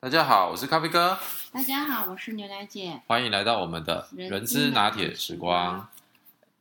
大家好，我是咖啡哥，大家好，我是牛奶姐。欢迎来到我们的人之拿铁时光。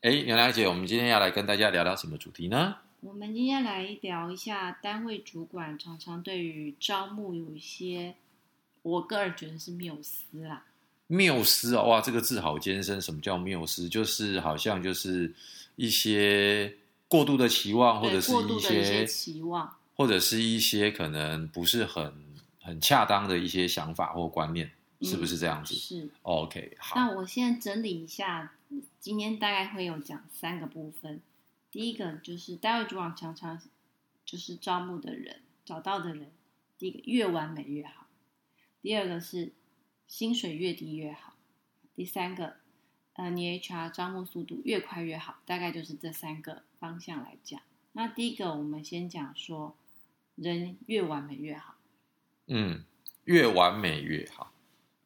哎，牛奶姐，我们今天要来跟大家聊聊什么主题呢？我们今天来聊一下单位主管常常对于招募有一些，我个人觉得是谬思啦。缪斯啊，哇，这个字好艰深。什么叫缪斯？就是好像就是一些过度的期望，或者是一些期望，或者是一些可能不是很。很恰当的一些想法或观念，是不是这样子？是，OK，好。那我现在整理一下，今天大概会有讲三个部分。第一个就是大卫主网常常就是招募的人找到的人，第一个越完美越好。第二个是薪水越低越好。第三个，呃，你 HR 招募速度越快越好。大概就是这三个方向来讲。那第一个，我们先讲说，人越完美越好。嗯，越完美越好。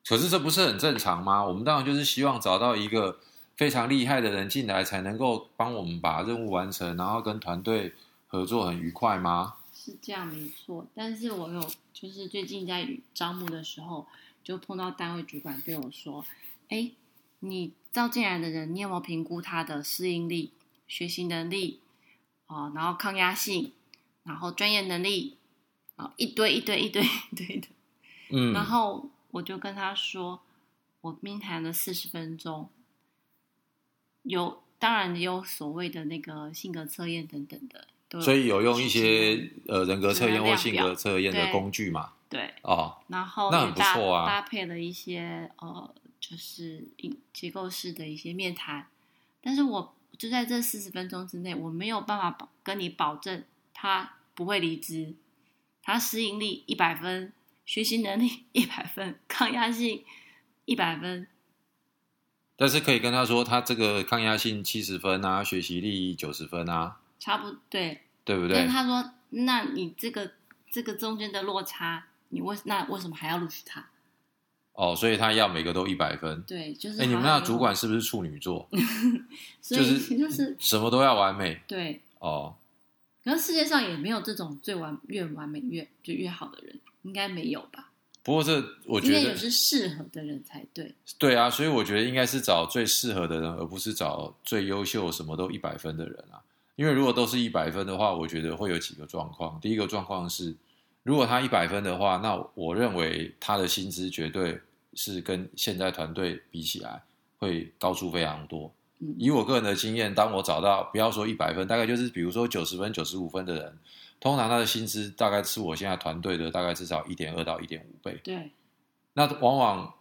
可是这不是很正常吗？我们当然就是希望找到一个非常厉害的人进来，才能够帮我们把任务完成，然后跟团队合作很愉快吗？是这样，没错。但是我有就是最近在招募的时候，就碰到单位主管对我说：“哎，你招进来的人，你有没有评估他的适应力、学习能力啊？然后抗压性，然后专业能力？”一堆一堆一堆一堆的，嗯，然后我就跟他说，我面谈了四十分钟，有当然有所谓的那个性格测验等等的，所以有用一些呃人格测验或性格测验的工具嘛，对，哦，然后那很不错啊，搭配了一些呃就是结构式的一些面谈，但是我就在这四十分钟之内，我没有办法保跟你保证他不会离职。他适应力一百分，学习能力一百分，抗压性一百分。但是可以跟他说，他这个抗压性七十分啊，学习力九十分啊，差不对，对不对？但他说，那你这个这个中间的落差，你为那为什么还要录取他？哦，所以他要每个都一百分。对，就是。哎，你们那主管是不是处女座？就是就是什么都要完美。对。哦。可是世界上也没有这种最完越完美越就越好的人，应该没有吧？不过这我觉得也是适合的人才对。对啊，所以我觉得应该是找最适合的人，而不是找最优秀、什么都一百分的人啊。因为如果都是一百分的话，我觉得会有几个状况。第一个状况是，如果他一百分的话，那我认为他的薪资绝对是跟现在团队比起来会高出非常多。以我个人的经验，当我找到不要说一百分，大概就是比如说九十分、九十五分的人，通常他的薪资大概是我现在团队的大概至少一点二到一点五倍。对，那往往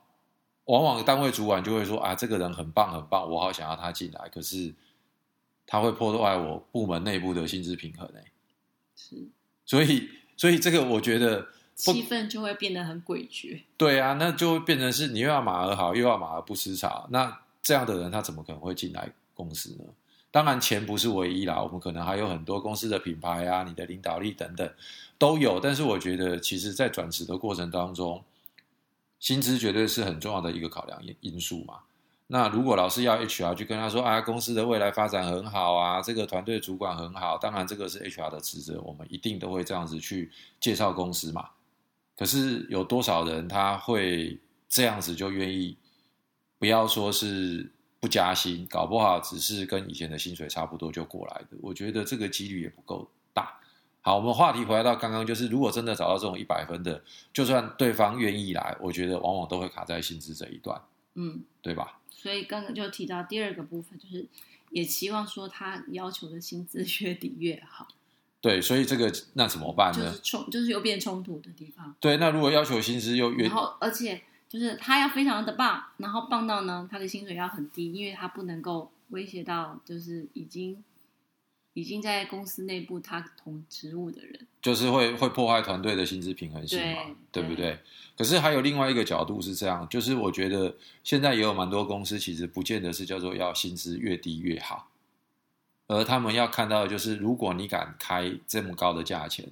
往往单位主管就会说啊，这个人很棒很棒，我好想要他进来，可是他会破坏我部门内部的薪资平衡诶。是，所以所以这个我觉得气氛就会变得很诡谲。对啊，那就会变成是你又要马儿好，又要马儿不吃草，那。这样的人他怎么可能会进来公司呢？当然钱不是唯一啦，我们可能还有很多公司的品牌啊、你的领导力等等都有。但是我觉得，其实，在转职的过程当中，薪资绝对是很重要的一个考量因因素嘛。那如果老师要 HR 去跟他说啊，公司的未来发展很好啊，这个团队主管很好，当然这个是 HR 的职责，我们一定都会这样子去介绍公司嘛。可是有多少人他会这样子就愿意？不要说是不加薪，搞不好只是跟以前的薪水差不多就过来的。我觉得这个几率也不够大。好，我们话题回来到刚刚，就是如果真的找到这种一百分的，就算对方愿意来，我觉得往往都会卡在薪资这一段。嗯，对吧？所以刚刚就提到第二个部分，就是也期望说他要求的薪资越低越好。对，所以这个那怎么办呢？就是冲，就是又变冲突的地方。对，那如果要求薪资又越，然后而且。就是他要非常的棒，然后棒到呢，他的薪水要很低，因为他不能够威胁到就是已经已经在公司内部他同职务的人，就是会会破坏团队的薪资平衡性嘛，对不对？可是还有另外一个角度是这样，就是我觉得现在也有蛮多公司其实不见得是叫做要薪资越低越好，而他们要看到的就是如果你敢开这么高的价钱。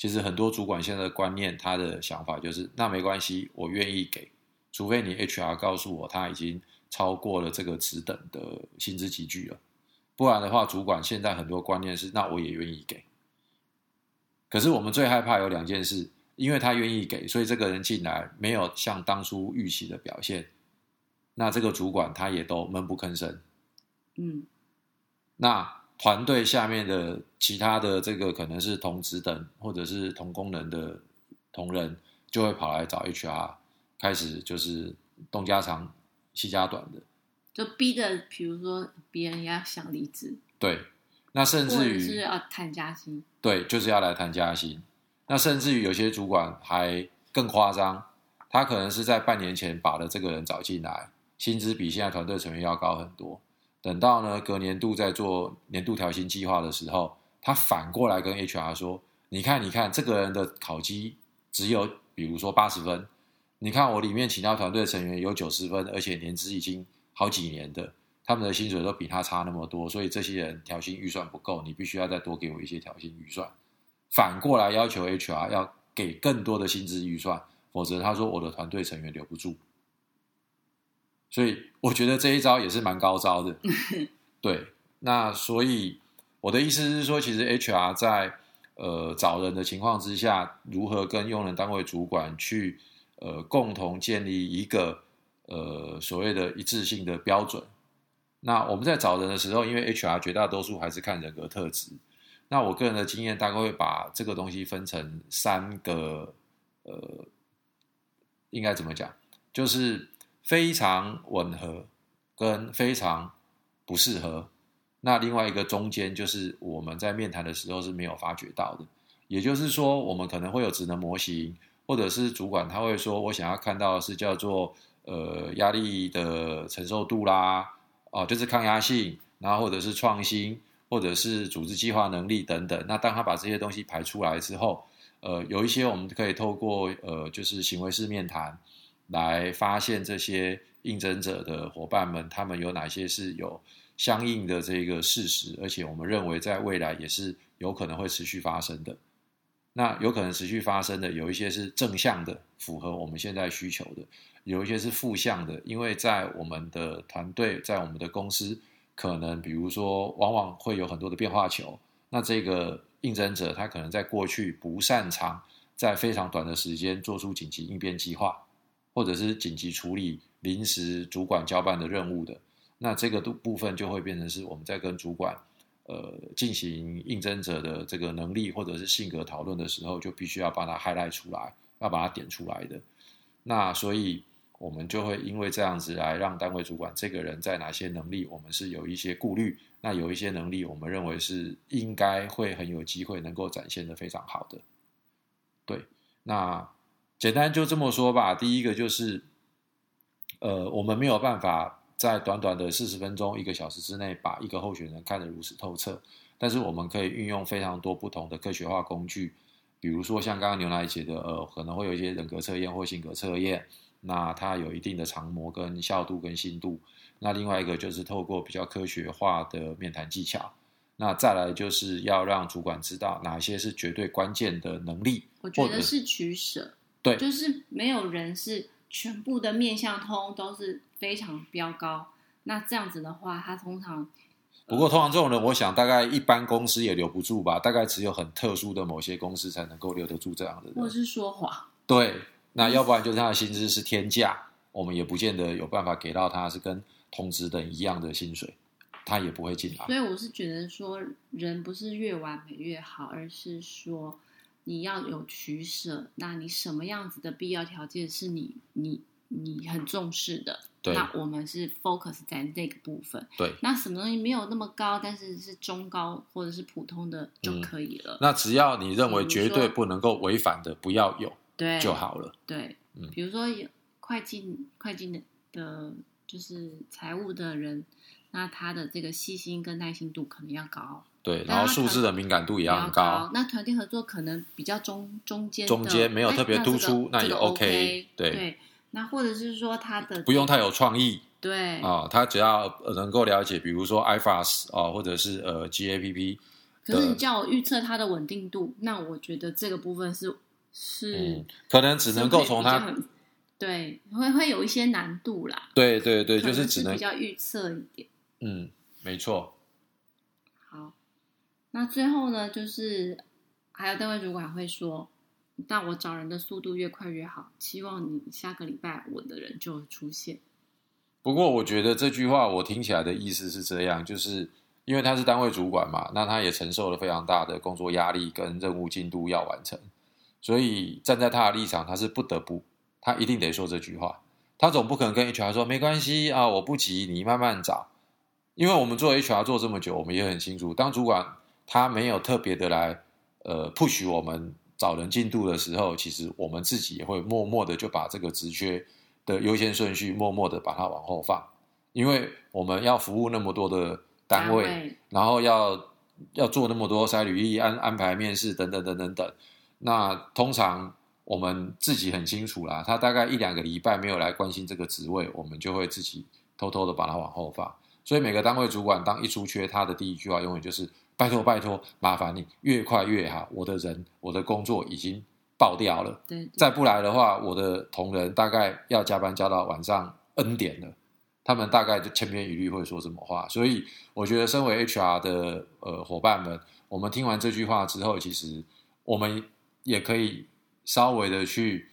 其实很多主管现在的观念，他的想法就是，那没关系，我愿意给，除非你 HR 告诉我他已经超过了这个职等的薪资集聚了，不然的话，主管现在很多观念是，那我也愿意给。可是我们最害怕有两件事，因为他愿意给，所以这个人进来没有像当初预期的表现，那这个主管他也都闷不吭声。嗯那团队下面的其他的这个可能是同职等或者是同功能的同仁，就会跑来找 HR，开始就是东家长西家短的。就逼着，比如说别人要想离职，对，那甚至于是要谈加薪。对，就是要来谈加薪。那甚至于有些主管还更夸张，他可能是在半年前把了这个人找进来，薪资比现在团队成员要高很多。等到呢隔年度在做年度调薪计划的时候，他反过来跟 HR 说：“你看，你看，这个人的考绩只有比如说八十分，你看我里面其他团队成员有九十分，而且年资已经好几年的，他们的薪水都比他差那么多，所以这些人调薪预算不够，你必须要再多给我一些调薪预算。”反过来要求 HR 要给更多的薪资预算，否则他说我的团队成员留不住。所以我觉得这一招也是蛮高招的。对，那所以我的意思是说，其实 HR 在呃找人的情况之下，如何跟用人单位主管去呃共同建立一个呃所谓的一致性的标准。那我们在找人的时候，因为 HR 绝大多数还是看人格特质。那我个人的经验大概会把这个东西分成三个，呃，应该怎么讲？就是非常吻合跟非常不适合。那另外一个中间就是我们在面谈的时候是没有发觉到的。也就是说，我们可能会有职能模型，或者是主管他会说我想要看到的是叫做呃压力的承受度啦，哦，就是抗压性，然后或者是创新。或者是组织计划能力等等，那当他把这些东西排出来之后，呃，有一些我们可以透过呃，就是行为式面谈来发现这些应征者的伙伴们，他们有哪些是有相应的这个事实，而且我们认为在未来也是有可能会持续发生的。那有可能持续发生的，有一些是正向的，符合我们现在需求的；有一些是负向的，因为在我们的团队，在我们的公司。可能比如说，往往会有很多的变化球。那这个应征者他可能在过去不擅长在非常短的时间做出紧急应变计划，或者是紧急处理临时主管交办的任务的。那这个部部分就会变成是我们在跟主管呃进行应征者的这个能力或者是性格讨论的时候，就必须要把它 highlight 出来，要把它点出来的。那所以。我们就会因为这样子来让单位主管这个人在哪些能力，我们是有一些顾虑。那有一些能力，我们认为是应该会很有机会能够展现的非常好的。对，那简单就这么说吧。第一个就是，呃，我们没有办法在短短的四十分钟、一个小时之内把一个候选人看得如此透彻，但是我们可以运用非常多不同的科学化工具，比如说像刚刚牛奶姐的，呃，可能会有一些人格测验或性格测验。那它有一定的长模、跟效度、跟信度。那另外一个就是透过比较科学化的面谈技巧。那再来就是要让主管知道哪些是绝对关键的能力。我觉得是取舍，对，就是没有人是全部的面相通都是非常标高。那这样子的话，他通常不过通常这种人，我想大概一般公司也留不住吧。大概只有很特殊的某些公司才能够留得住这样的人，或者是说谎。对。那要不然就是他的薪资是天价，我们也不见得有办法给到他是跟同职等一样的薪水，他也不会进来。所以我是觉得说，人不是越完美越好，而是说你要有取舍。那你什么样子的必要条件是你你你很重视的？对，那我们是 focus 在这个部分。对，那什么东西没有那么高，但是是中高或者是普通的就可以了。那只要你认为绝对不能够违反的，不要有。对就好了。对，嗯，比如说有会计、会计的的，就是财务的人，那他的这个细心跟耐心度可能要高。对，然后数字的敏感度也要很高。那团队合作可能比较中中间，中间没有特别突出，那也 OK。对，那或者是说他的不用太有创意。对啊，他只要能够了解，比如说 IFAS 啊，或者是呃 GAPP。可是你叫我预测它的稳定度，那我觉得这个部分是。是，可能只能够从他，对，会会有一些难度啦。对对对，就是只能比较预测一点。嗯，没错。好，那最后呢，就是还有单位主管会说，但我找人的速度越快越好。希望你下个礼拜我的人就出现。不过我觉得这句话我听起来的意思是这样，就是因为他是单位主管嘛，那他也承受了非常大的工作压力跟任务进度要完成，所以站在他的立场，他是不得不，他一定得说这句话。他总不可能跟 HR 说没关系啊，我不急，你慢慢找。因为我们做 HR 做这么久，我们也很清楚，当主管他没有特别的来呃 push 我们找人进度的时候，其实我们自己也会默默的就把这个职缺。的优先顺序，默默的把它往后放，因为我们要服务那么多的单位，然后要要做那么多筛履历、安安排面试等等等等等。那通常我们自己很清楚啦，他大概一两个礼拜没有来关心这个职位，我们就会自己偷偷的把它往后放。所以每个单位主管当一出缺，他的第一句话永远就是“拜托拜托，麻烦你越快越好，我的人我的工作已经”。爆掉了，对，再不来的话，我的同仁大概要加班加到晚上 N 点了。他们大概就千篇一律会说什么话，所以我觉得，身为 HR 的呃伙伴们，我们听完这句话之后，其实我们也可以稍微的去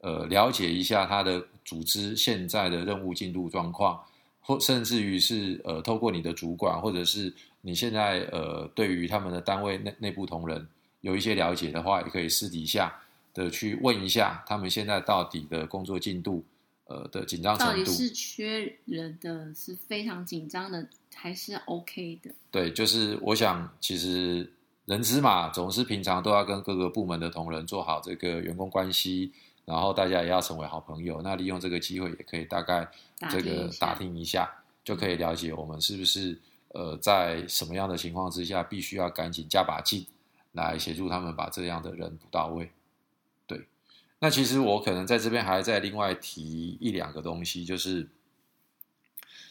呃了解一下他的组织现在的任务进度状况，或甚至于是呃透过你的主管，或者是你现在呃对于他们的单位内内部同仁有一些了解的话，也可以私底下。的去问一下，他们现在到底的工作进度，呃的紧张程度，到底是缺人的是非常紧张的，还是 OK 的？对，就是我想，其实人资嘛，总是平常都要跟各个部门的同仁做好这个员工关系，然后大家也要成为好朋友。那利用这个机会，也可以大概这个打听一下，就可以了解我们是不是呃在什么样的情况之下，必须要赶紧加把劲来协助他们把这样的人补到位。对那其实我可能在这边还在另外提一两个东西，就是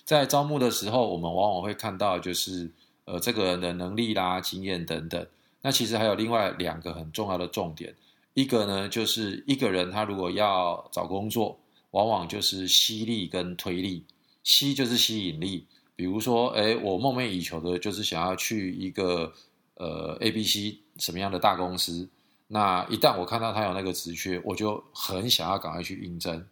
在招募的时候，我们往往会看到，就是呃这个人的能力啦、经验等等。那其实还有另外两个很重要的重点，一个呢就是一个人他如果要找工作，往往就是吸力跟推力。吸就是吸引力，比如说，哎，我梦寐以求的就是想要去一个呃 A、B、C 什么样的大公司。那一旦我看到他有那个职缺，我就很想要赶快去应征。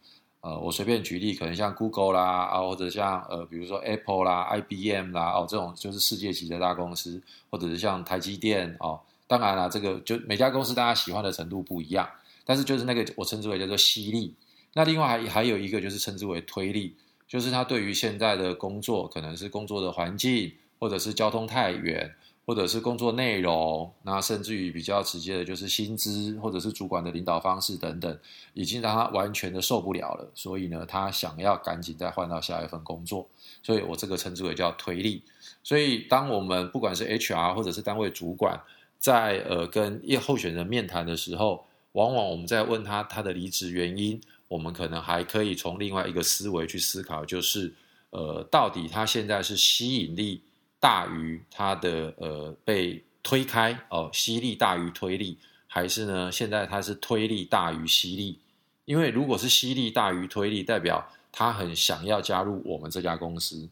呃，我随便举例，可能像 Google 啦，啊，或者像呃，比如说 Apple 啦、IBM 啦，哦，这种就是世界级的大公司，或者是像台积电哦。当然了，这个就每家公司大家喜欢的程度不一样，但是就是那个我称之为叫做吸力。那另外还还有一个就是称之为推力，就是他对于现在的工作，可能是工作的环境，或者是交通太远。或者是工作内容，那甚至于比较直接的，就是薪资，或者是主管的领导方式等等，已经让他完全的受不了了。所以呢，他想要赶紧再换到下一份工作。所以我这个称之为叫推力。所以，当我们不管是 HR 或者是单位主管，在呃跟一候选人面谈的时候，往往我们在问他他的离职原因，我们可能还可以从另外一个思维去思考，就是呃，到底他现在是吸引力。大于他的呃被推开哦，吸力大于推力，还是呢？现在他是推力大于吸力，因为如果是吸力大于推力，代表他很想要加入我们这家公司；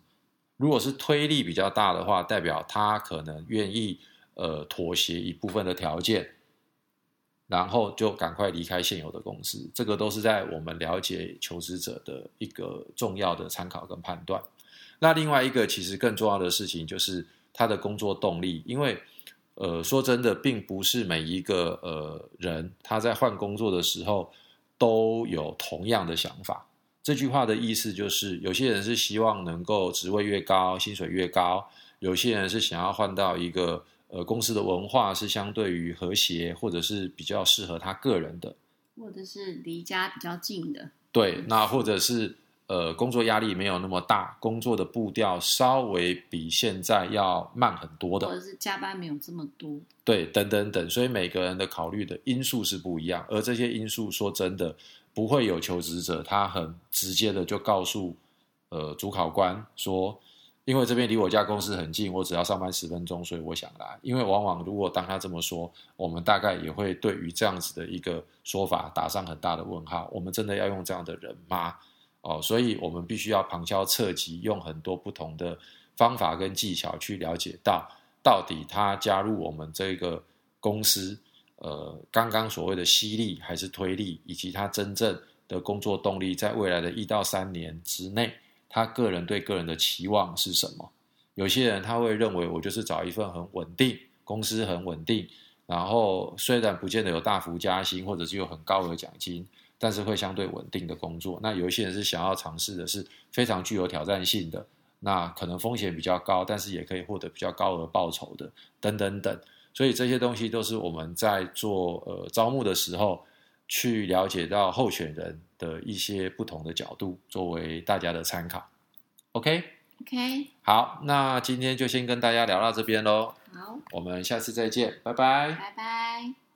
如果是推力比较大的话，代表他可能愿意呃妥协一部分的条件，然后就赶快离开现有的公司。这个都是在我们了解求职者的一个重要的参考跟判断。那另外一个其实更重要的事情就是他的工作动力，因为呃说真的，并不是每一个呃人他在换工作的时候都有同样的想法。这句话的意思就是，有些人是希望能够职位越高，薪水越高；有些人是想要换到一个呃公司的文化是相对于和谐，或者是比较适合他个人的，或者是离家比较近的。对，那或者是。呃，工作压力没有那么大，工作的步调稍微比现在要慢很多的，或者是加班没有这么多，对，等等等，所以每个人的考虑的因素是不一样，而这些因素说真的，不会有求职者他很直接的就告诉呃主考官说，因为这边离我家公司很近，我只要上班十分钟，所以我想来。因为往往如果当他这么说，我们大概也会对于这样子的一个说法打上很大的问号。我们真的要用这样的人吗？哦，所以我们必须要旁敲侧击，用很多不同的方法跟技巧去了解到，到底他加入我们这个公司，呃刚刚所谓的吸力还是推力，以及他真正的工作动力，在未来的一到三年之内，他个人对个人的期望是什么？有些人他会认为，我就是找一份很稳定，公司很稳定，然后虽然不见得有大幅加薪，或者是有很高额奖金，但是会相对稳定的工作。那有一些人是想要尝试的是非常具有挑战性的，那可能风险比较高，但是也可以获得比较高额报酬的，等等等。所以这些东西都是我们在做呃招募的时候，去了解到候选人的一些不同的角度，作为大家的参考。OK，OK，好，那今天就先跟大家聊到这边喽，好，我们下次再见，拜拜。拜拜。